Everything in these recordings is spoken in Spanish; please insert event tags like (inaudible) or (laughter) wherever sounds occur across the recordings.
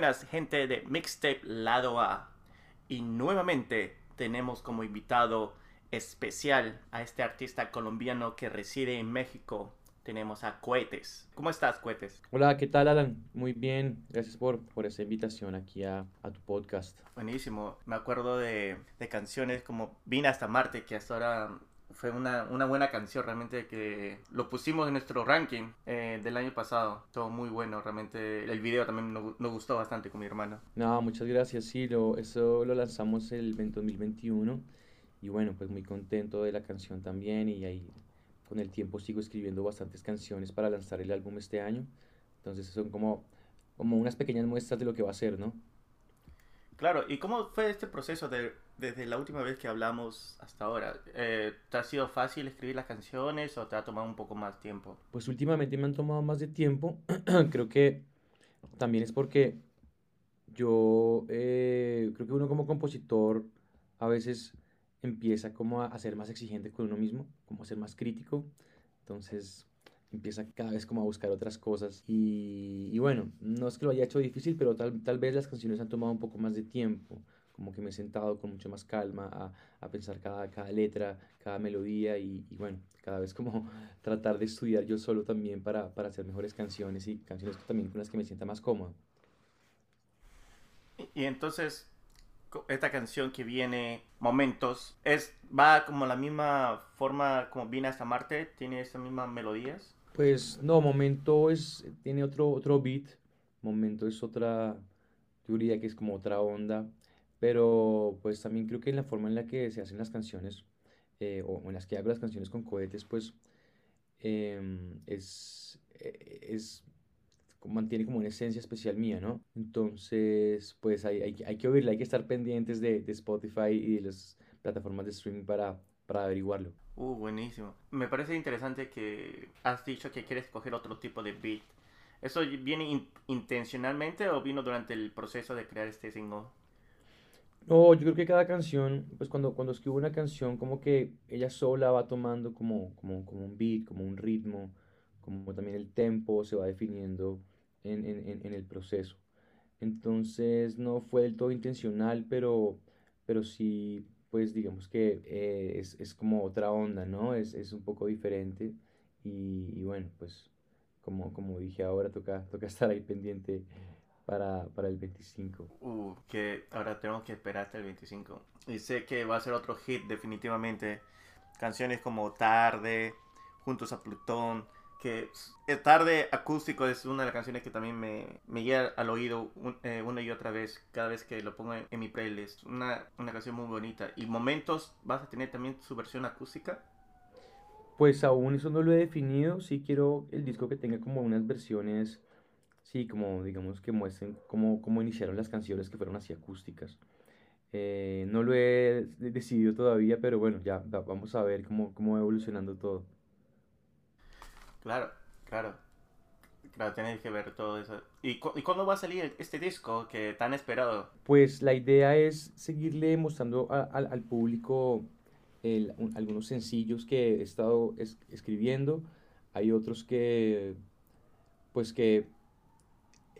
buenas gente de Mixtape Lado A. Y nuevamente tenemos como invitado especial a este artista colombiano que reside en México. Tenemos a Cohetes. ¿Cómo estás, Cohetes? Hola, ¿qué tal, Alan? Muy bien. Gracias por, por esa invitación aquí a, a tu podcast. Buenísimo. Me acuerdo de, de canciones como Vine hasta Marte, que hasta ahora fue una, una, buena canción, realmente que lo pusimos en nuestro ranking eh, del año pasado. Todo muy bueno, realmente el video también nos, nos, gustó bastante con mi hermano. No, muchas gracias, sí, lo, eso lo lanzamos el 2021 y bueno, pues muy contento de la canción también y ahí con el tiempo sigo escribiendo bastantes canciones para lanzar el álbum este año. Entonces son como, como unas pequeñas muestras de lo que va a ser, ¿no? Claro, ¿y cómo fue este proceso de, desde la última vez que hablamos hasta ahora? Eh, ¿Te ha sido fácil escribir las canciones o te ha tomado un poco más tiempo? Pues últimamente me han tomado más de tiempo. (clears throat) creo que también es porque yo eh, creo que uno como compositor a veces empieza como a ser más exigente con uno mismo, como a ser más crítico. Entonces empieza cada vez como a buscar otras cosas y, y, bueno, no es que lo haya hecho difícil, pero tal, tal vez las canciones han tomado un poco más de tiempo, como que me he sentado con mucha más calma a, a pensar cada, cada letra, cada melodía y, y, bueno, cada vez como (laughs) tratar de estudiar yo solo también para, para hacer mejores canciones y canciones también con las que me sienta más cómodo. Y entonces, esta canción que viene, Momentos, es va como la misma forma como Vine hasta Marte, tiene esas mismas melodías. Pues no, Momento es, tiene otro, otro beat, Momento es otra, yo diría que es como otra onda, pero pues también creo que en la forma en la que se hacen las canciones, eh, o en las que hago las canciones con cohetes, pues eh, es, es, mantiene como una esencia especial mía, ¿no? Entonces, pues hay, hay, hay que oírla, hay que estar pendientes de, de Spotify y de las plataformas de streaming para, para averiguarlo. Uh, buenísimo. Me parece interesante que has dicho que quieres coger otro tipo de beat. ¿Eso viene in intencionalmente o vino durante el proceso de crear este single? No, yo creo que cada canción, pues cuando, cuando escribo una canción, como que ella sola va tomando como, como, como un beat, como un ritmo, como también el tempo se va definiendo en, en, en el proceso. Entonces no fue del todo intencional, pero, pero sí pues digamos que eh, es, es, como otra onda, ¿no? Es, es un poco diferente y, y, bueno, pues como, como dije ahora, toca, toca (laughs) estar ahí pendiente para, para el 25. Uh, que ahora tengo que esperar hasta el 25. Y sé que va a ser otro hit definitivamente. Canciones como Tarde, Juntos a Plutón, que Tarde Acústico es una de las canciones que también me, me llega al oído un, eh, una y otra vez cada vez que lo pongo en, en mi playlist. Una, una, canción muy bonita. ¿Y Momentos vas a tener también su versión acústica? Pues aún eso no lo he definido. Sí quiero el disco que tenga como unas versiones, sí, como digamos que muestren cómo, cómo iniciaron las canciones que fueron así acústicas. Eh, no lo he decidido todavía, pero bueno, ya vamos a ver cómo, cómo va evolucionando todo. Claro, claro. Claro, tenéis que ver todo eso. ¿Y, cu ¿Y, cuándo va a salir este disco que tan esperado? Pues la idea es seguirle mostrando a, a, al público el, un, algunos sencillos que he estado es, escribiendo. Hay otros que, pues que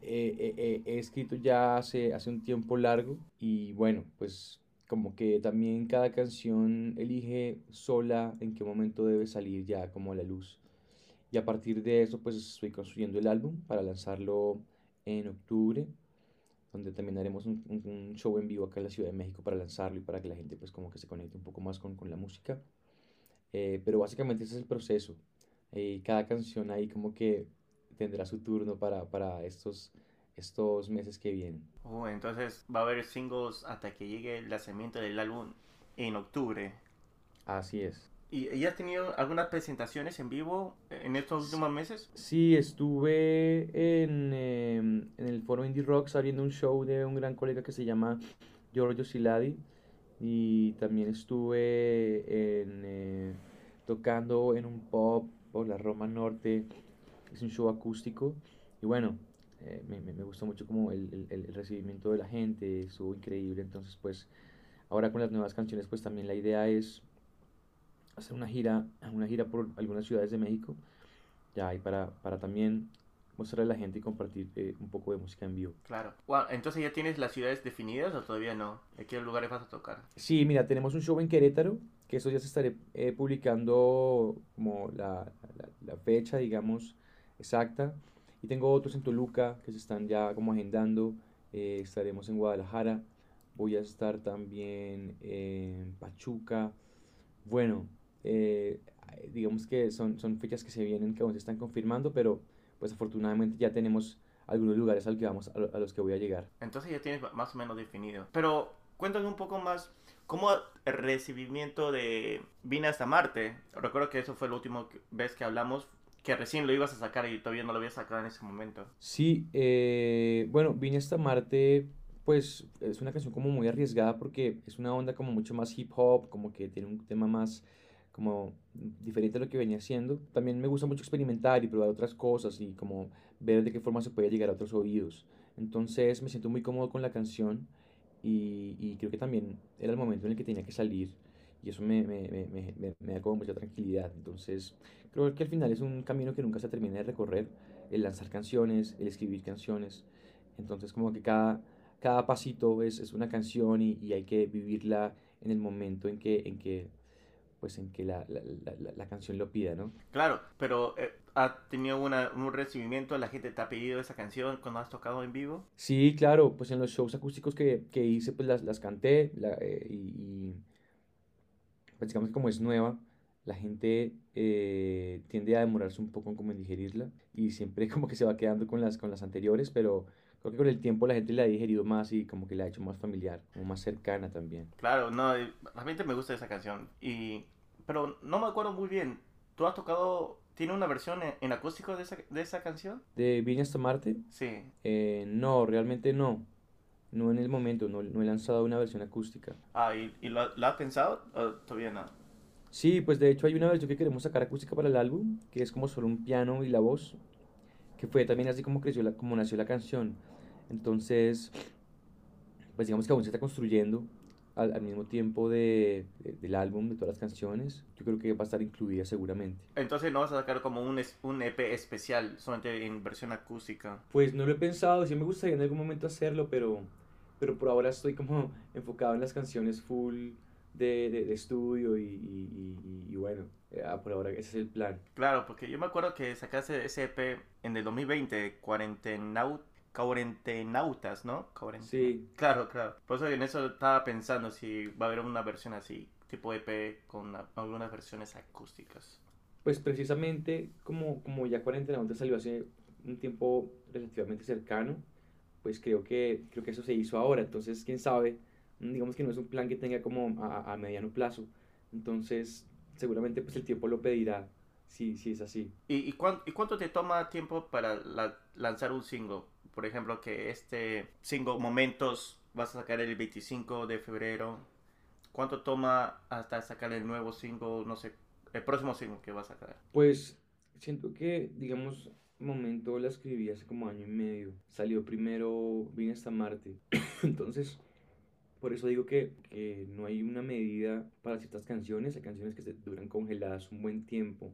he, he, he, escrito ya hace, hace un tiempo largo. Y bueno, pues como que también cada canción elige sola en qué momento debe salir ya como a la luz. Y a partir de eso, pues estoy construyendo el álbum para lanzarlo en octubre, donde también haremos un, show en vivo acá en la Ciudad de México para lanzarlo y para que la gente pues como que se conecte un poco más con, con la música. Eh, pero básicamente ese es el proceso. Eh, cada canción ahí como que tendrá su turno para, para estos, estos meses que vienen. Oh, entonces va a haber singles hasta que llegue el lanzamiento del álbum en octubre. Así es. ¿Y, ¿Y has tenido algunas presentaciones en vivo en estos últimos meses? Sí, estuve en, eh, en el foro Indie Rocks abriendo un show de un gran colega que se llama Giorgio Siladi y también estuve en, eh, tocando en un pub por la Roma Norte, es un show acústico y bueno, eh, me, me, gustó mucho como el, el, el recibimiento de la gente, estuvo increíble, entonces pues ahora con las nuevas canciones pues también la idea es hacer una gira, una gira por algunas ciudades de México, ya y para, para también mostrar a la gente y compartir eh, un poco de música en vivo. Claro. Wow, entonces ya tienes las ciudades definidas o todavía no? ¿En qué lugares vas a tocar? Sí, mira, tenemos un show en Querétaro, que eso ya se estaré eh, publicando como la, la, la fecha, digamos, exacta. Y tengo otros en Toluca que se están ya como agendando. Eh, estaremos en Guadalajara. Voy a estar también en Pachuca. Bueno, eh, digamos que son, son fechas que se vienen, que aún se están confirmando, pero pues afortunadamente ya tenemos algunos lugares al que vamos, a, los que voy a llegar. Entonces ya tienes más o menos definido. Pero cuéntame un poco más, ¿cómo el recibimiento de Vine hasta Marte? Recuerdo que eso fue la última vez que hablamos, que recién lo ibas a sacar y todavía no lo habías sacado en ese momento. Sí, eh, bueno, Vine hasta Marte, pues es una canción como muy arriesgada porque es una onda como mucho más hip hop, como que tiene un tema más como diferente a lo que venía haciendo. También me gusta mucho experimentar y probar otras cosas y como ver de qué forma se puede llegar a otros oídos. Entonces me siento muy cómodo con la canción y, y creo que también era el momento en el que tenía que salir y eso me, me, me, me, me da como mucha tranquilidad. Entonces creo que al final es un camino que nunca se termina de recorrer, el lanzar canciones, el escribir canciones. Entonces como que cada, cada pasito es, es una canción y, y hay que vivirla en el momento en que, en que pues en que la, la, la, la, canción lo pida, ¿no? Claro, pero eh, ¿ha tenido una, un recibimiento? ¿La gente te ha pedido esa canción cuando has tocado en vivo? Sí, claro, pues en los shows acústicos que, que hice, pues las, las canté la, eh, y, y, pues digamos como es nueva, la gente eh, tiende a demorarse un poco en como en digerirla y siempre (laughs) como que se va quedando con las, con las anteriores, pero creo que con el tiempo la gente la ha digerido más y como que la ha hecho más familiar, como más cercana también. Claro, no, realmente me gusta esa canción. Y, pero no me acuerdo muy bien. ¿Tú has tocado, tiene una versión en, en acústico de esa, de esa canción? ¿De Vine hasta Marte? Sí. Eh, no, realmente no. No en el momento, no, no he lanzado una versión acústica. Ah, ¿y, y lo, lo has pensado? ¿O todavía no? Sí, pues de hecho hay una versión que queremos sacar acústica para el álbum, que es como solo un piano y la voz, que fue también así como creció la, como nació la canción. Entonces, pues digamos que aún se está construyendo al, al mismo tiempo de, de, del álbum, de todas las canciones. Yo creo que va a estar incluida seguramente. Entonces no vas a sacar como un, un EP especial, solamente en versión acústica. Pues no lo he pensado, sí me gustaría en algún momento hacerlo, pero, pero por ahora estoy como (laughs) enfocado en las canciones full de, de, de estudio y, y, y, y bueno, Ah, por ahora ese es el plan. Claro, porque yo me acuerdo que sacaste ese EP en el 2020, Cuarentenaut, Cuarentenautas, ¿no? Cuarenten... Sí. Claro, claro. Por eso en eso estaba pensando si va a haber una versión así, tipo EP, con algunas versiones acústicas. Pues precisamente como, como ya Cuarentenautas salió hace un tiempo relativamente cercano, pues creo que, creo que eso se hizo ahora. Entonces, quién sabe, digamos que no es un plan que tenga como a, a mediano plazo. Entonces, seguramente pues el tiempo lo pedirá si, si es así. ¿Y, y, cuánto, ¿Y, cuánto te toma tiempo para la, lanzar un single? Por ejemplo, que este single Momentos vas a sacar el 25 de febrero. ¿Cuánto toma hasta sacar el nuevo single, no sé, el próximo single que vas a sacar? Pues siento que, digamos, Momento la escribí hace como año y medio. Salió primero Vine hasta Marte. (coughs) Entonces por eso digo que, que, no hay una medida para ciertas canciones. Hay canciones que se duran congeladas un buen tiempo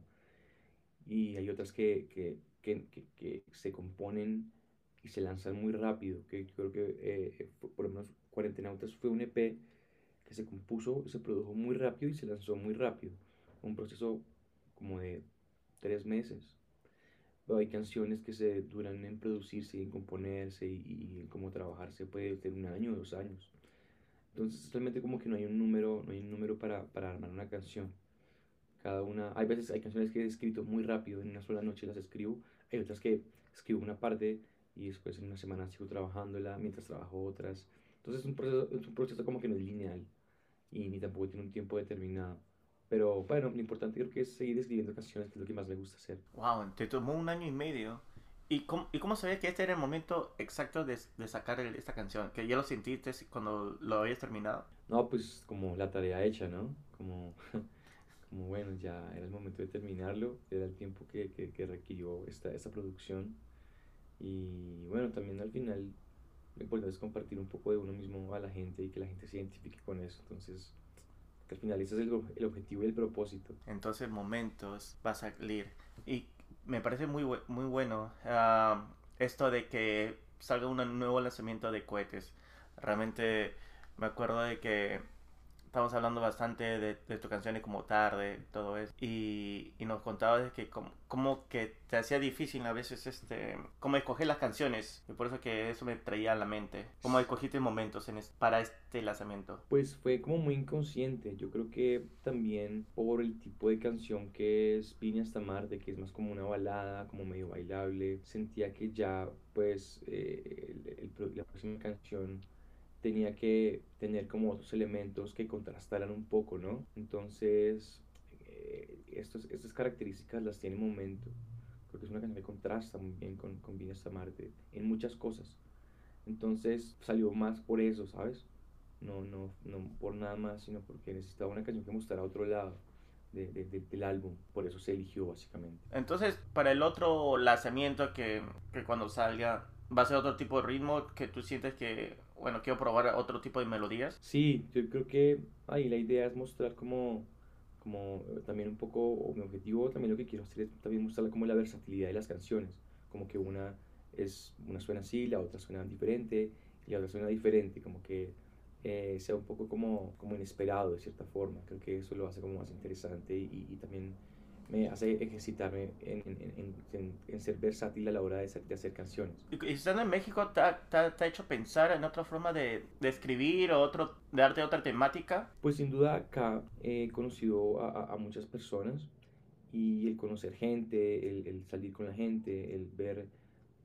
y hay otras que, que, que, se componen y se lanzan muy rápido. Que creo que eh, por lo menos Cuarentenautas fue un EP que se compuso, se produjo muy rápido y se lanzó muy rápido. Un proceso como de tres meses. Hay canciones que se duran en producirse y en componerse y, y en cómo trabajarse puede tener un año o dos años. Entonces realmente como que no hay un número, no hay un número para, para armar una canción. Cada una, hay veces hay canciones que he escrito muy rápido, en una sola noche las escribo, hay otras que escribo una parte y después en una semana sigo trabajándola mientras trabajo otras. Entonces es un proceso, es un proceso como que no es lineal y ni tampoco tiene un tiempo determinado. Pero bueno, lo importante creo que es seguir escribiendo canciones, que es lo que más me gusta hacer. Wow, te tomó un año y medio. ¿Y cómo, ¿Y cómo sabías que este era el momento exacto de, de sacar el, esta canción? ¿Que ya lo sentiste cuando lo habías terminado? No, pues como la tarea hecha, ¿no? Como, (laughs) como bueno, ya era el momento de terminarlo, era el tiempo que, que, que requirió esta, esta producción. Y bueno, también al final lo importante es compartir un poco de uno mismo a la gente y que la gente se identifique con eso. Entonces, al final es el, el objetivo y el propósito. Entonces, momentos va a salir. ¿Y me parece muy, muy bueno ah, esto de que salga un nuevo lanzamiento de cohetes. Realmente me acuerdo de que estamos hablando bastante de, de tus canciones como Tarde, todo eso. Y, y nos contabas que como, que te hacía difícil a veces este, como escoger las canciones. Y por eso que eso me traía a la mente. ¿Cómo escogiste momentos en para este lanzamiento? Pues fue como muy inconsciente. Yo creo que también por el tipo de canción que es Vine hasta Marte, que es más como una balada, como medio bailable, sentía que ya pues eh, la próxima canción tenía que tener como otros elementos que contrastaran un poco, ¿no? Entonces, eh, estos, estas características las tiene Momento. Creo que es una canción que contrasta muy bien con, con hasta Marte en muchas cosas. Entonces salió más por eso, ¿sabes? No, no, no por nada más, sino porque necesitaba una canción que mostrara otro lado de, del álbum. Por eso se eligió, básicamente. Entonces, para el otro lanzamiento que, que cuando salga, va a ser otro tipo de ritmo que tú sientes que bueno, quiero probar otro tipo de melodías. Sí, yo creo que ahí la idea es mostrar como, como eh, también un poco, o mi objetivo también lo que quiero hacer es también mostrar como la versatilidad de las canciones, como que una es una suena así, la otra suena diferente y la otra suena diferente, como que eh, sea un poco como, como inesperado de cierta forma. Creo que eso lo hace como más interesante y, y también me hace ejercitarme en, en, en, en, ser versátil a la hora de, de hacer canciones. ¿Y estando en México te ha, hecho pensar en otra forma de, de, escribir o otro, de darte otra temática? Pues sin duda acá he conocido a, a, muchas personas y el conocer gente, el, el, salir con la gente, el ver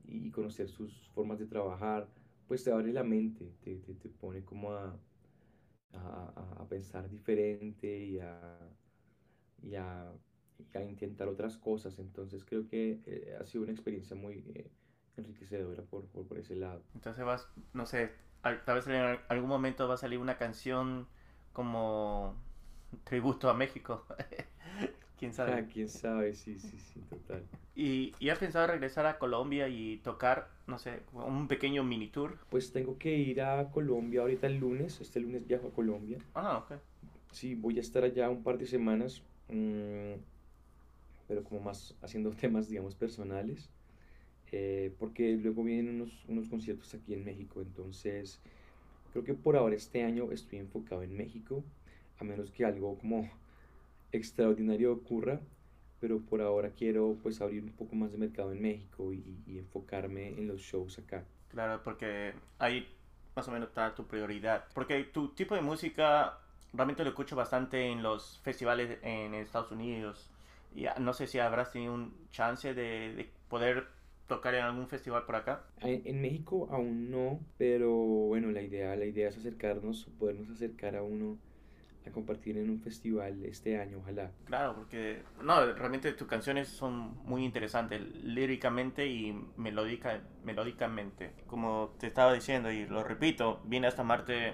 y conocer sus formas de trabajar, pues te abre la mente, te, te, te pone como a, a, a, pensar diferente y a, y a a intentar otras cosas. Entonces creo que eh, ha sido una experiencia muy eh, enriquecedora por, por, por, ese lado. Entonces vas, no sé, tal vez en algún momento va a salir una canción como tributo a México. (laughs) ¿Quién sabe? Ah, quién sabe, sí, sí, sí, total. ¿Y, ¿Y has pensado regresar a Colombia y tocar, no sé, un pequeño mini tour? Pues tengo que ir a Colombia ahorita el lunes, este lunes viajo a Colombia. Ah, ok. Sí, voy a estar allá un par de semanas. Mmm, pero como más haciendo (laughs) temas, digamos, personales, eh, porque luego vienen unos, unos conciertos aquí en México, entonces creo que por ahora este año estoy enfocado en México, a menos que algo como extraordinario ocurra, pero por ahora quiero pues abrir un poco más de mercado en México y, y enfocarme en los shows acá. Claro, porque ahí más o menos está tu prioridad, porque tu tipo de música realmente lo escucho bastante en los festivales en Estados Unidos ya, no sé si habrás tenido un chance de, de poder tocar en algún festival por acá? En, México aún no, pero bueno, la idea, la idea es acercarnos, podernos acercar a uno a compartir en un festival este año, ojalá. Claro, porque no, realmente tus canciones son muy interesantes, líricamente y melódica, melódicamente. Como te estaba diciendo y lo repito, Viene hasta Marte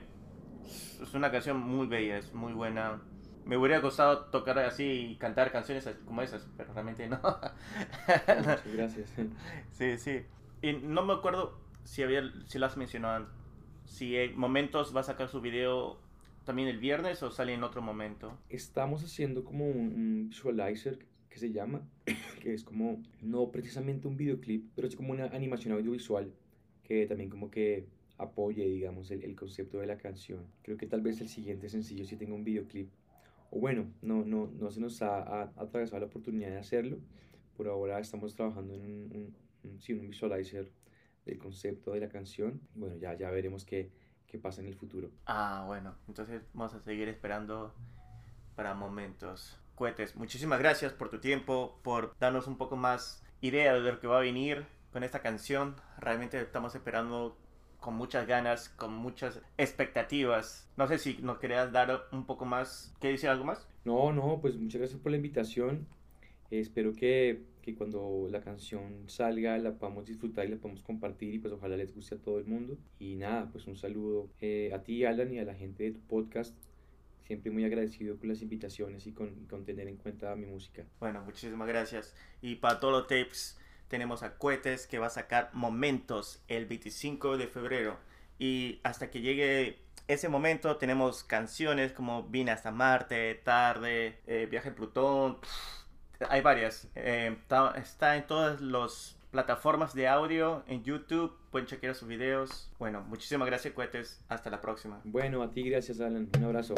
es una canción muy bella, es muy buena me hubiera gustado tocar así y cantar canciones como esas, pero realmente no. (laughs) Muchas (laughs) gracias. Sí, sí. Y no me acuerdo si había, si lo has mencionado, si en momentos va a sacar su video también el viernes o sale en otro momento. Estamos haciendo como un, visualizer que se llama, que es como, no precisamente un videoclip, pero es como una animación audiovisual que también como que apoye, digamos, el, el concepto de la canción. Creo que tal vez el siguiente sencillo sí tenga un videoclip o bueno, no, no, no se nos ha, atravesado la oportunidad de hacerlo. Por ahora estamos trabajando en un, un, un visualizer del concepto de la canción. Bueno, ya, ya veremos qué, qué pasa en el futuro. Ah, bueno, entonces vamos a seguir esperando para momentos. Cohetes, muchísimas gracias por tu tiempo, por darnos un poco más idea de lo que va a venir con esta canción. Realmente estamos esperando con muchas ganas, con muchas expectativas. No sé si nos querías dar un poco más, ¿qué decir algo más? No, no, pues muchas gracias por la invitación. espero que, que, cuando la canción salga la podamos disfrutar y la podamos compartir y pues ojalá les guste a todo el mundo. Y nada, pues un saludo eh, a ti, Alan, y a la gente de tu podcast. Siempre muy agradecido con las invitaciones y con, con tener en cuenta mi música. Bueno, muchísimas gracias. Y para todos los tapes tenemos a Cohetes que va a sacar Momentos el 25 de febrero. Y hasta que llegue ese momento tenemos canciones como Vine hasta Marte, Tarde, eh, Viaje en Plutón. hay varias. Eh, está, está en todas las plataformas de audio, en YouTube. Pueden chequear sus videos. Bueno, muchísimas gracias, cohetes. Hasta la próxima. Bueno, a ti gracias, Alan. Un abrazo.